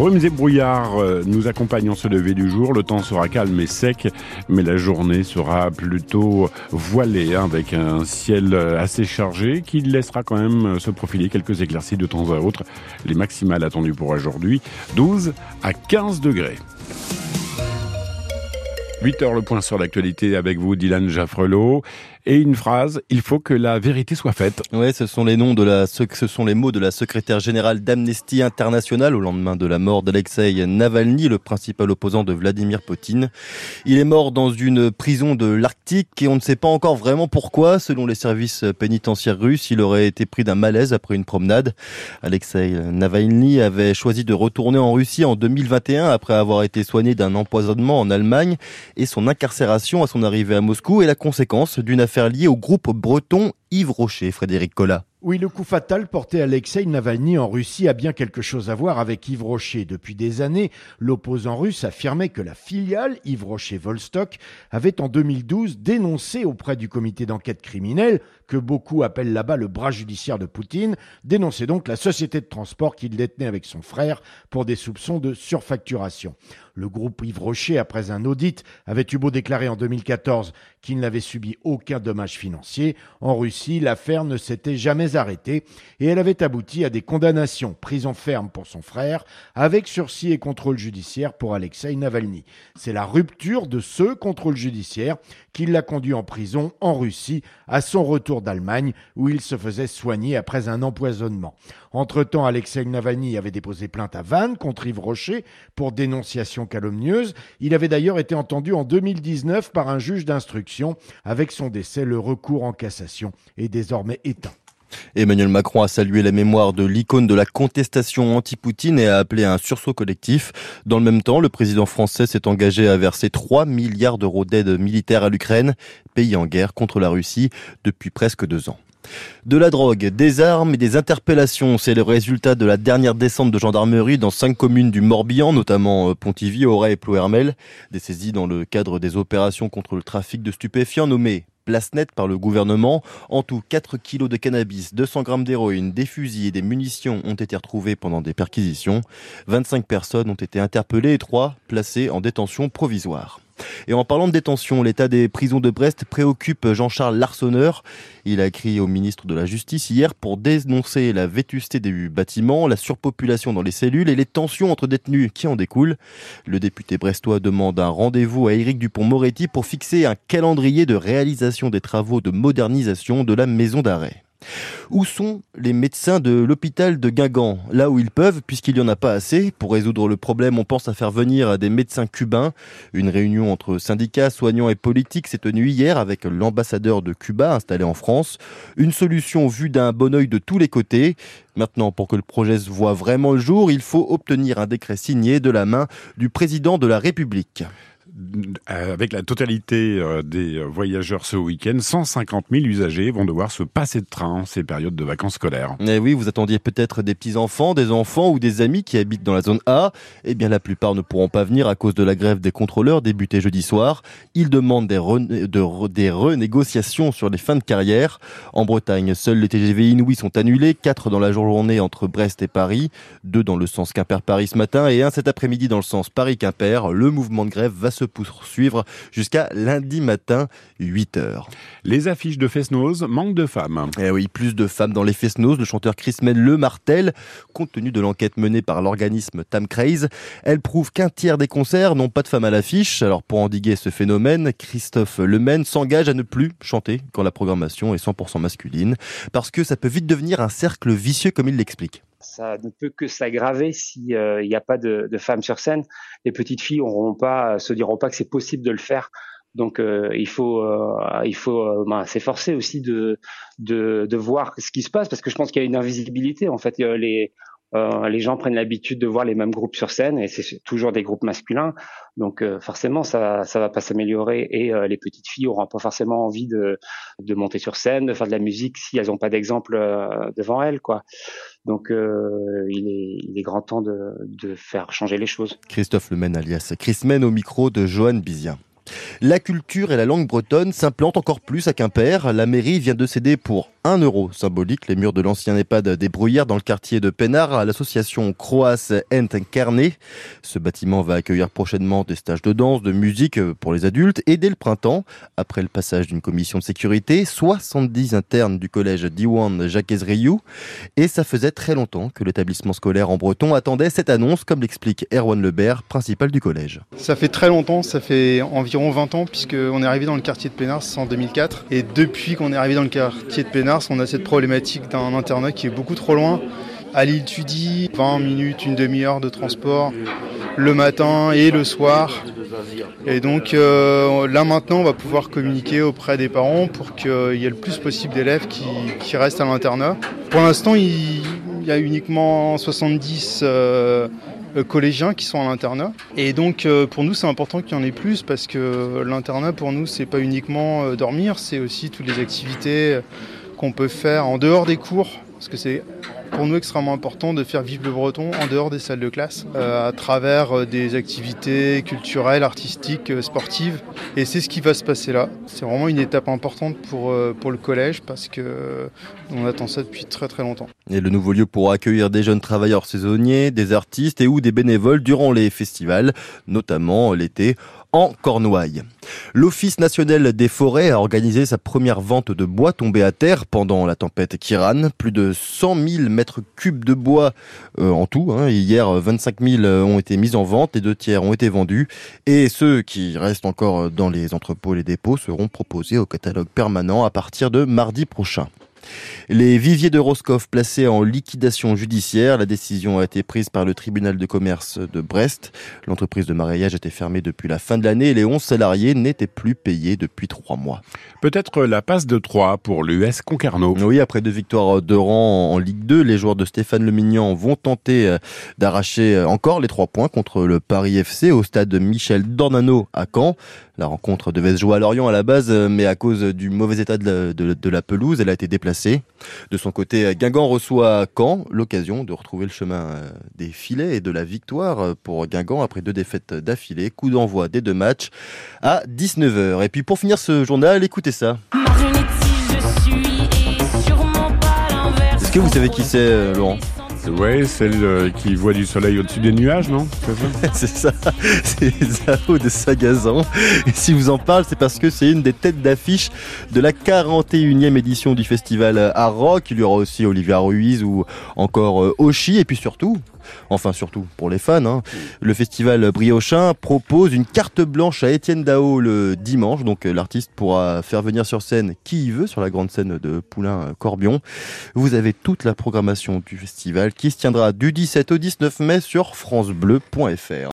Brumes et brouillards euh, nous accompagnent en ce lever du jour. Le temps sera calme et sec, mais la journée sera plutôt voilée hein, avec un ciel assez chargé qui laissera quand même se profiler quelques éclaircies de temps à autre. Les maximales attendues pour aujourd'hui, 12 à 15 degrés. 8 heures le point sur l'actualité avec vous, Dylan Jaffrelot et une phrase il faut que la vérité soit faite. Ouais, ce sont les noms de la ce sont les mots de la secrétaire générale d'Amnesty International au lendemain de la mort d'Alexei Navalny, le principal opposant de Vladimir Poutine. Il est mort dans une prison de l'Arctique et on ne sait pas encore vraiment pourquoi. Selon les services pénitentiaires russes, il aurait été pris d'un malaise après une promenade. Alexei Navalny avait choisi de retourner en Russie en 2021 après avoir été soigné d'un empoisonnement en Allemagne et son incarcération à son arrivée à Moscou est la conséquence d'une affaire liée au groupe breton Yves Rocher, Frédéric Collat. Oui, le coup fatal porté à Alexei Navalny en Russie a bien quelque chose à voir avec Yves Rocher. Depuis des années, l'opposant russe affirmait que la filiale Yves Rocher Volstock avait en 2012 dénoncé auprès du comité d'enquête criminelle, que beaucoup appellent là-bas le bras judiciaire de Poutine, dénoncé donc la société de transport qu'il détenait avec son frère pour des soupçons de surfacturation. Le groupe Yves Rocher, après un audit, avait eu beau déclarer en 2014 qu'il n'avait subi aucun dommage financier. En Russie, l'affaire ne s'était jamais arrêtée et elle avait abouti à des condamnations, prison ferme pour son frère, avec sursis et contrôle judiciaire pour Alexei Navalny. C'est la rupture de ce contrôle judiciaire qui l'a conduit en prison en Russie à son retour d'Allemagne où il se faisait soigner après un empoisonnement. Entre-temps, Alexei Navalny avait déposé plainte à Vannes contre Yves Rocher pour dénonciation calomnieuse. Il avait d'ailleurs été entendu en 2019 par un juge d'instruction. Avec son décès, le recours en cassation est désormais éteint. Emmanuel Macron a salué la mémoire de l'icône de la contestation anti-Poutine et a appelé à un sursaut collectif. Dans le même temps, le président français s'est engagé à verser 3 milliards d'euros d'aide militaire à l'Ukraine, pays en guerre contre la Russie depuis presque deux ans. De la drogue, des armes et des interpellations, c'est le résultat de la dernière descente de gendarmerie dans cinq communes du Morbihan, notamment euh, Pontivy, Auray et Plouermel. Des saisies dans le cadre des opérations contre le trafic de stupéfiants nommées place nette par le gouvernement. En tout, 4 kilos de cannabis, 200 grammes d'héroïne, des fusils et des munitions ont été retrouvés pendant des perquisitions. 25 personnes ont été interpellées et 3 placées en détention provisoire. Et en parlant de détention, l'état des prisons de Brest préoccupe Jean-Charles Larsonneur. Il a écrit au ministre de la Justice hier pour dénoncer la vétusté des bâtiments, la surpopulation dans les cellules et les tensions entre détenus qui en découlent. Le député brestois demande un rendez-vous à Éric Dupont-Moretti pour fixer un calendrier de réalisation des travaux de modernisation de la maison d'arrêt. Où sont les médecins de l'hôpital de Guingamp? Là où ils peuvent, puisqu'il n'y en a pas assez. Pour résoudre le problème, on pense à faire venir des médecins cubains. Une réunion entre syndicats, soignants et politiques s'est tenue hier avec l'ambassadeur de Cuba installé en France. Une solution vue d'un bon oeil de tous les côtés. Maintenant, pour que le projet se voit vraiment le jour, il faut obtenir un décret signé de la main du président de la République. Euh, avec la totalité euh, des voyageurs ce week-end, 150 000 usagers vont devoir se passer de train en ces périodes de vacances scolaires. Eh oui, vous attendiez peut-être des petits-enfants, des enfants ou des amis qui habitent dans la zone A. Eh bien, la plupart ne pourront pas venir à cause de la grève des contrôleurs débutée jeudi soir. Ils demandent des, des renégociations sur les fins de carrière. En Bretagne, seuls les TGV inouïs sont annulés, 4 dans la journée entre Brest et Paris, 2 dans le sens Quimper-Paris ce matin et un cet après-midi dans le sens Paris-Quimper. Le mouvement de grève va se poursuivre jusqu'à lundi matin, 8 h Les affiches de Fesnose manquent de femmes. Eh oui, plus de femmes dans les Fesnose. Le chanteur Chris Men le martèle. Compte tenu de l'enquête menée par l'organisme Tam Craze, elle prouve qu'un tiers des concerts n'ont pas de femmes à l'affiche. Alors pour endiguer ce phénomène, Christophe Lemaine s'engage à ne plus chanter quand la programmation est 100% masculine, parce que ça peut vite devenir un cercle vicieux comme il l'explique ça ne peut que s'aggraver s'il euh, n'y a pas de, de, femmes sur scène. Les petites filles auront pas, se diront pas que c'est possible de le faire. Donc euh, il faut, euh, il faut ben, s'efforcer aussi de, de, de voir ce qui se passe parce que je pense qu'il y a une invisibilité. En fait, euh, les gens prennent l'habitude de voir les mêmes groupes sur scène et c'est toujours des groupes masculins. Donc euh, forcément, ça ça va pas s'améliorer et euh, les petites filles auront pas forcément envie de de monter sur scène, de faire de la musique si elles n'ont pas d'exemple devant elles, quoi. Donc il est il est grand temps de de faire changer les choses. Christophe Lemen alias Chris Men au micro de Johan Bizien. La culture et la langue bretonne s'implantent encore plus à Quimper. La mairie vient de céder pour 1 euro symbolique les murs de l'ancien EHPAD des Bruyères dans le quartier de Pénard à l'association Croas Ent Carnet. Ce bâtiment va accueillir prochainement des stages de danse, de musique pour les adultes et dès le printemps, après le passage d'une commission de sécurité, 70 internes du collège Diwan Jacques Ezriou. Et ça faisait très longtemps que l'établissement scolaire en breton attendait cette annonce, comme l'explique Erwan Lebert, principal du collège. Ça fait très longtemps, ça fait environ 20 ans puisqu'on est arrivé dans le quartier de Pénars en 2004. Et depuis qu'on est arrivé dans le quartier de Pénars, on a cette problématique d'un internat qui est beaucoup trop loin. À l'île Tudy, 20 minutes, une demi-heure de transport le matin et le soir. Et donc euh, là maintenant, on va pouvoir communiquer auprès des parents pour qu'il y ait le plus possible d'élèves qui, restent à l'internat. Pour l'instant, il, y a uniquement 70 euh, collégiens qui sont à l'internat. Et donc euh, pour nous, c'est important qu'il y en ait plus parce que l'internat pour nous, c'est pas uniquement dormir, c'est aussi toutes les activités qu'on peut faire en dehors des cours, parce que c'est pour nous extrêmement important de faire vivre le breton en dehors des salles de classe, euh, à travers euh, des activités culturelles, artistiques, euh, sportives. Et c'est ce qui va se passer là. C'est vraiment une étape importante pour, pour le collège parce que on attend ça depuis très très longtemps. Et le nouveau lieu pourra accueillir des jeunes travailleurs saisonniers, des artistes et ou des bénévoles durant les festivals, notamment l'été en Cornouailles. L'Office national des forêts a organisé sa première vente de bois tombé à terre pendant la tempête Kiran. Plus de 100 000 mètres cubes de bois euh, en tout. Hein. Hier, 25 000 ont été mis en vente, et deux tiers ont été vendus. Et ceux qui restent encore dans les entrepôts et les dépôts seront proposés au catalogue permanent à partir de mardi prochain. Les viviers de Roscoff placés en liquidation judiciaire. La décision a été prise par le tribunal de commerce de Brest. L'entreprise de maraîchage était fermée depuis la fin de l'année et les 11 salariés n'étaient plus payés depuis trois mois. Peut-être la passe de 3 pour l'US Concarneau. Oui, après deux victoires de rang en Ligue 2, les joueurs de Stéphane Lemignan vont tenter euh, d'arracher encore les trois points contre le Paris FC au stade Michel Dornano à Caen. La rencontre devait se jouer à Lorient à la base, mais à cause du mauvais état de la, pelouse, elle a été déplacée. De son côté, Guingamp reçoit Caen, l'occasion de retrouver le chemin euh, des filets et de la victoire pour Guingamp après deux défaites d'affilée. Coup d'envoi des deux matchs à 19h. Et puis pour finir ce journal, écoutez ça. Est-ce que vous savez qui c'est, euh, Laurent? Ouais, celle euh, qui voit du soleil au-dessus des nuages, non? C'est ça? C'est Zao de Sagazan. Et si vous en parle, c'est parce que c'est une des têtes d'affiche de la 41e édition du festival à Rock. Il y aura aussi Olivia Ruiz ou encore euh, Oshi. Et puis surtout, enfin surtout pour les fans. Hein. Le festival Briochin propose une carte blanche à Étienne Dao le dimanche, donc euh, l'artiste pourra faire venir sur scène qui il veut sur la grande scène de Poulain-Corbion. Vous avez toute la programmation du festival qui se tiendra du 17 au 19 mai sur francebleu.fr.